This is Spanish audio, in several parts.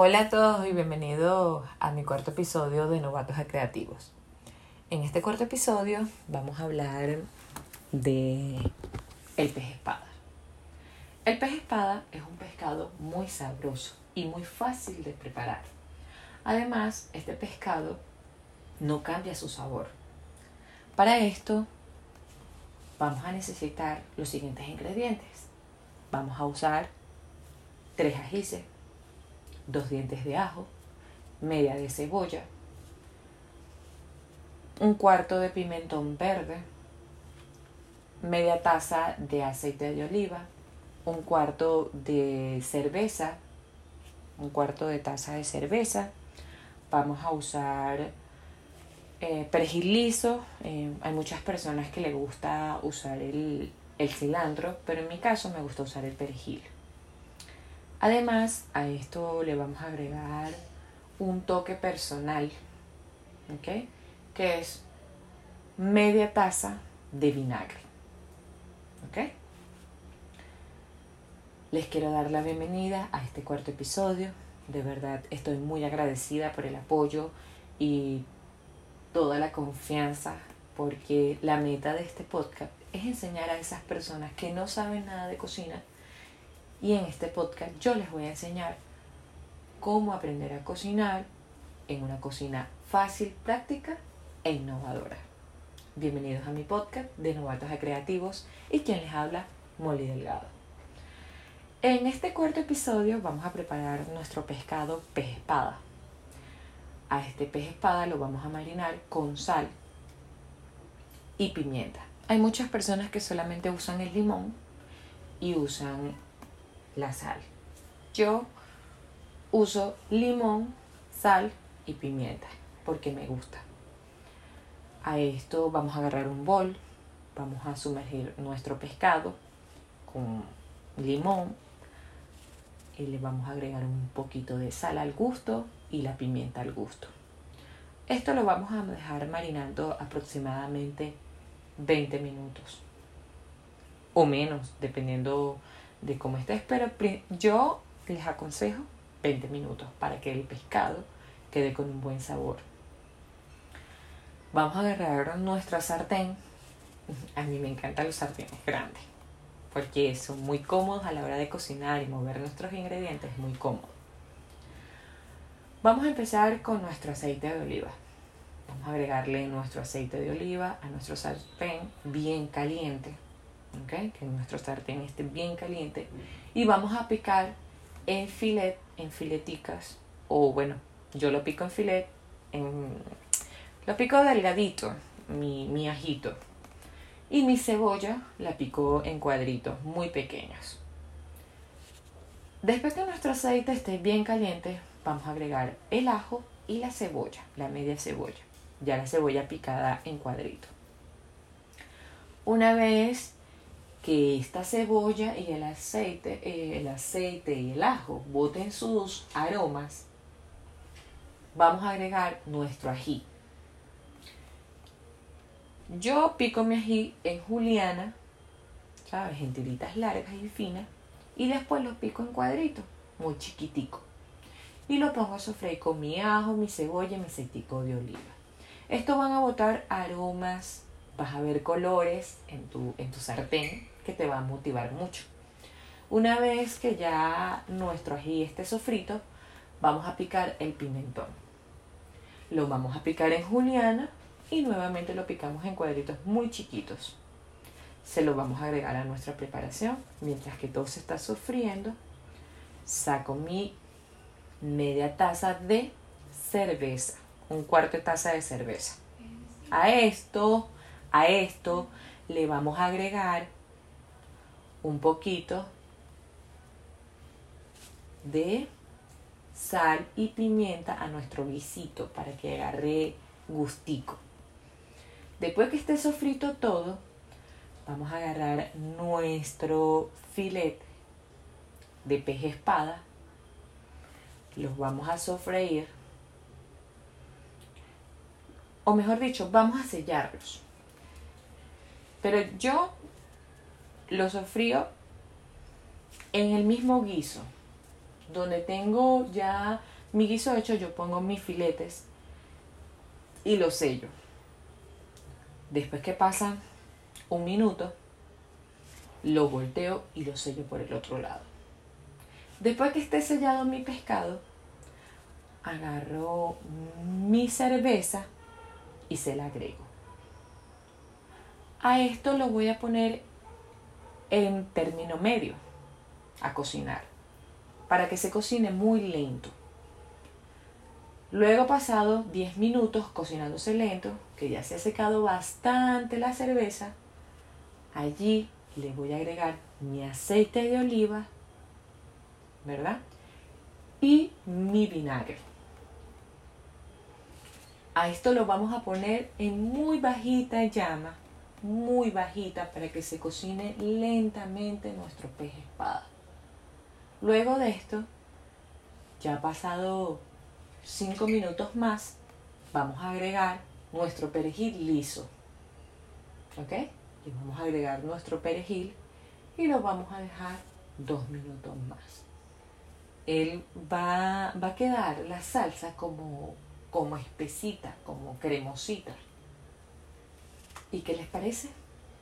Hola a todos y bienvenidos a mi cuarto episodio de Novatos a Creativos. En este cuarto episodio vamos a hablar de el pez espada. El pez espada es un pescado muy sabroso y muy fácil de preparar. Además, este pescado no cambia su sabor. Para esto vamos a necesitar los siguientes ingredientes. Vamos a usar tres ajíes, dos dientes de ajo, media de cebolla, un cuarto de pimentón verde, media taza de aceite de oliva, un cuarto de cerveza, un cuarto de taza de cerveza. Vamos a usar eh, perejil liso. Eh, hay muchas personas que le gusta usar el, el cilantro, pero en mi caso me gusta usar el perejil. Además, a esto le vamos a agregar un toque personal, ¿ok? Que es media taza de vinagre, ¿ok? Les quiero dar la bienvenida a este cuarto episodio. De verdad, estoy muy agradecida por el apoyo y toda la confianza, porque la meta de este podcast es enseñar a esas personas que no saben nada de cocina y en este podcast yo les voy a enseñar cómo aprender a cocinar en una cocina fácil, práctica e innovadora. Bienvenidos a mi podcast de Novatos a Creativos y quien les habla, Molly Delgado. En este cuarto episodio vamos a preparar nuestro pescado pez espada. A este pez espada lo vamos a marinar con sal y pimienta. Hay muchas personas que solamente usan el limón y usan la sal. Yo uso limón, sal y pimienta porque me gusta. A esto vamos a agarrar un bol, vamos a sumergir nuestro pescado con limón y le vamos a agregar un poquito de sal al gusto y la pimienta al gusto. Esto lo vamos a dejar marinando aproximadamente 20 minutos o menos, dependiendo de cómo estés, pero yo les aconsejo 20 minutos para que el pescado quede con un buen sabor. Vamos a agarrar nuestra sartén. A mí me encantan los sartenes grandes porque son muy cómodos a la hora de cocinar y mover nuestros ingredientes, es muy cómodo. Vamos a empezar con nuestro aceite de oliva. Vamos a agregarle nuestro aceite de oliva a nuestro sartén bien caliente que nuestro sartén esté bien caliente y vamos a picar en filet, en fileticas o bueno, yo lo pico en filet, en, lo pico delgadito, mi, mi ajito y mi cebolla la pico en cuadritos muy pequeños. Después que nuestro aceite esté bien caliente, vamos a agregar el ajo y la cebolla, la media cebolla, ya la cebolla picada en cuadrito. Una vez que esta cebolla y el aceite, eh, el aceite y el ajo boten sus aromas, vamos a agregar nuestro ají. Yo pico mi ají en juliana, ¿sabes? En tiritas largas y finas, y después lo pico en cuadritos, muy chiquitico. Y lo pongo a sofreír con mi ajo, mi cebolla y mi aceitico de oliva. Esto van a botar aromas, vas a ver colores en tu, en tu sartén que te va a motivar mucho. Una vez que ya nuestro ají esté sofrito, vamos a picar el pimentón. Lo vamos a picar en juliana y nuevamente lo picamos en cuadritos muy chiquitos. Se lo vamos a agregar a nuestra preparación. Mientras que todo se está sofriendo, saco mi media taza de cerveza, un cuarto de taza de cerveza. A esto, a esto le vamos a agregar un poquito de sal y pimienta a nuestro guisito para que agarre gustico. Después que esté sofrito todo, vamos a agarrar nuestro filete de pez espada. Los vamos a sofreír. O mejor dicho, vamos a sellarlos. Pero yo lo sofrío en el mismo guiso. donde tengo ya mi guiso hecho, yo pongo mis filetes y los sello. Después que pasan un minuto, lo volteo y lo sello por el otro lado. Después que esté sellado mi pescado, agarro mi cerveza y se la agrego. A esto lo voy a poner en término medio a cocinar para que se cocine muy lento. Luego pasado 10 minutos cocinándose lento, que ya se ha secado bastante la cerveza, allí le voy a agregar mi aceite de oliva, ¿verdad? Y mi vinagre. A esto lo vamos a poner en muy bajita llama, muy bajita para que se cocine lentamente nuestro pez espada. Luego de esto, ya pasado 5 minutos más, vamos a agregar nuestro perejil liso. ¿Ok? Y vamos a agregar nuestro perejil y lo vamos a dejar 2 minutos más. Él va, va a quedar la salsa como, como espesita, como cremosita. ¿Y qué les parece?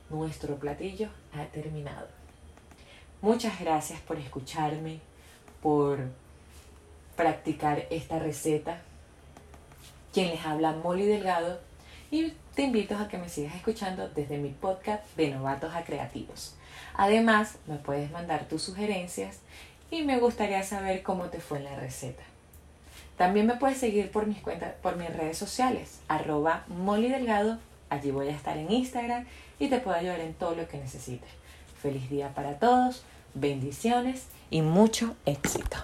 Nuestro platillo ha terminado. Muchas gracias por escucharme, por practicar esta receta. Quien les habla, Molly Delgado, y te invito a que me sigas escuchando desde mi podcast de Novatos a Creativos. Además, me puedes mandar tus sugerencias y me gustaría saber cómo te fue la receta. También me puedes seguir por mis cuentas, por mis redes sociales, arroba Molly Delgado. Allí voy a estar en Instagram y te puedo ayudar en todo lo que necesites. Feliz día para todos, bendiciones y mucho éxito.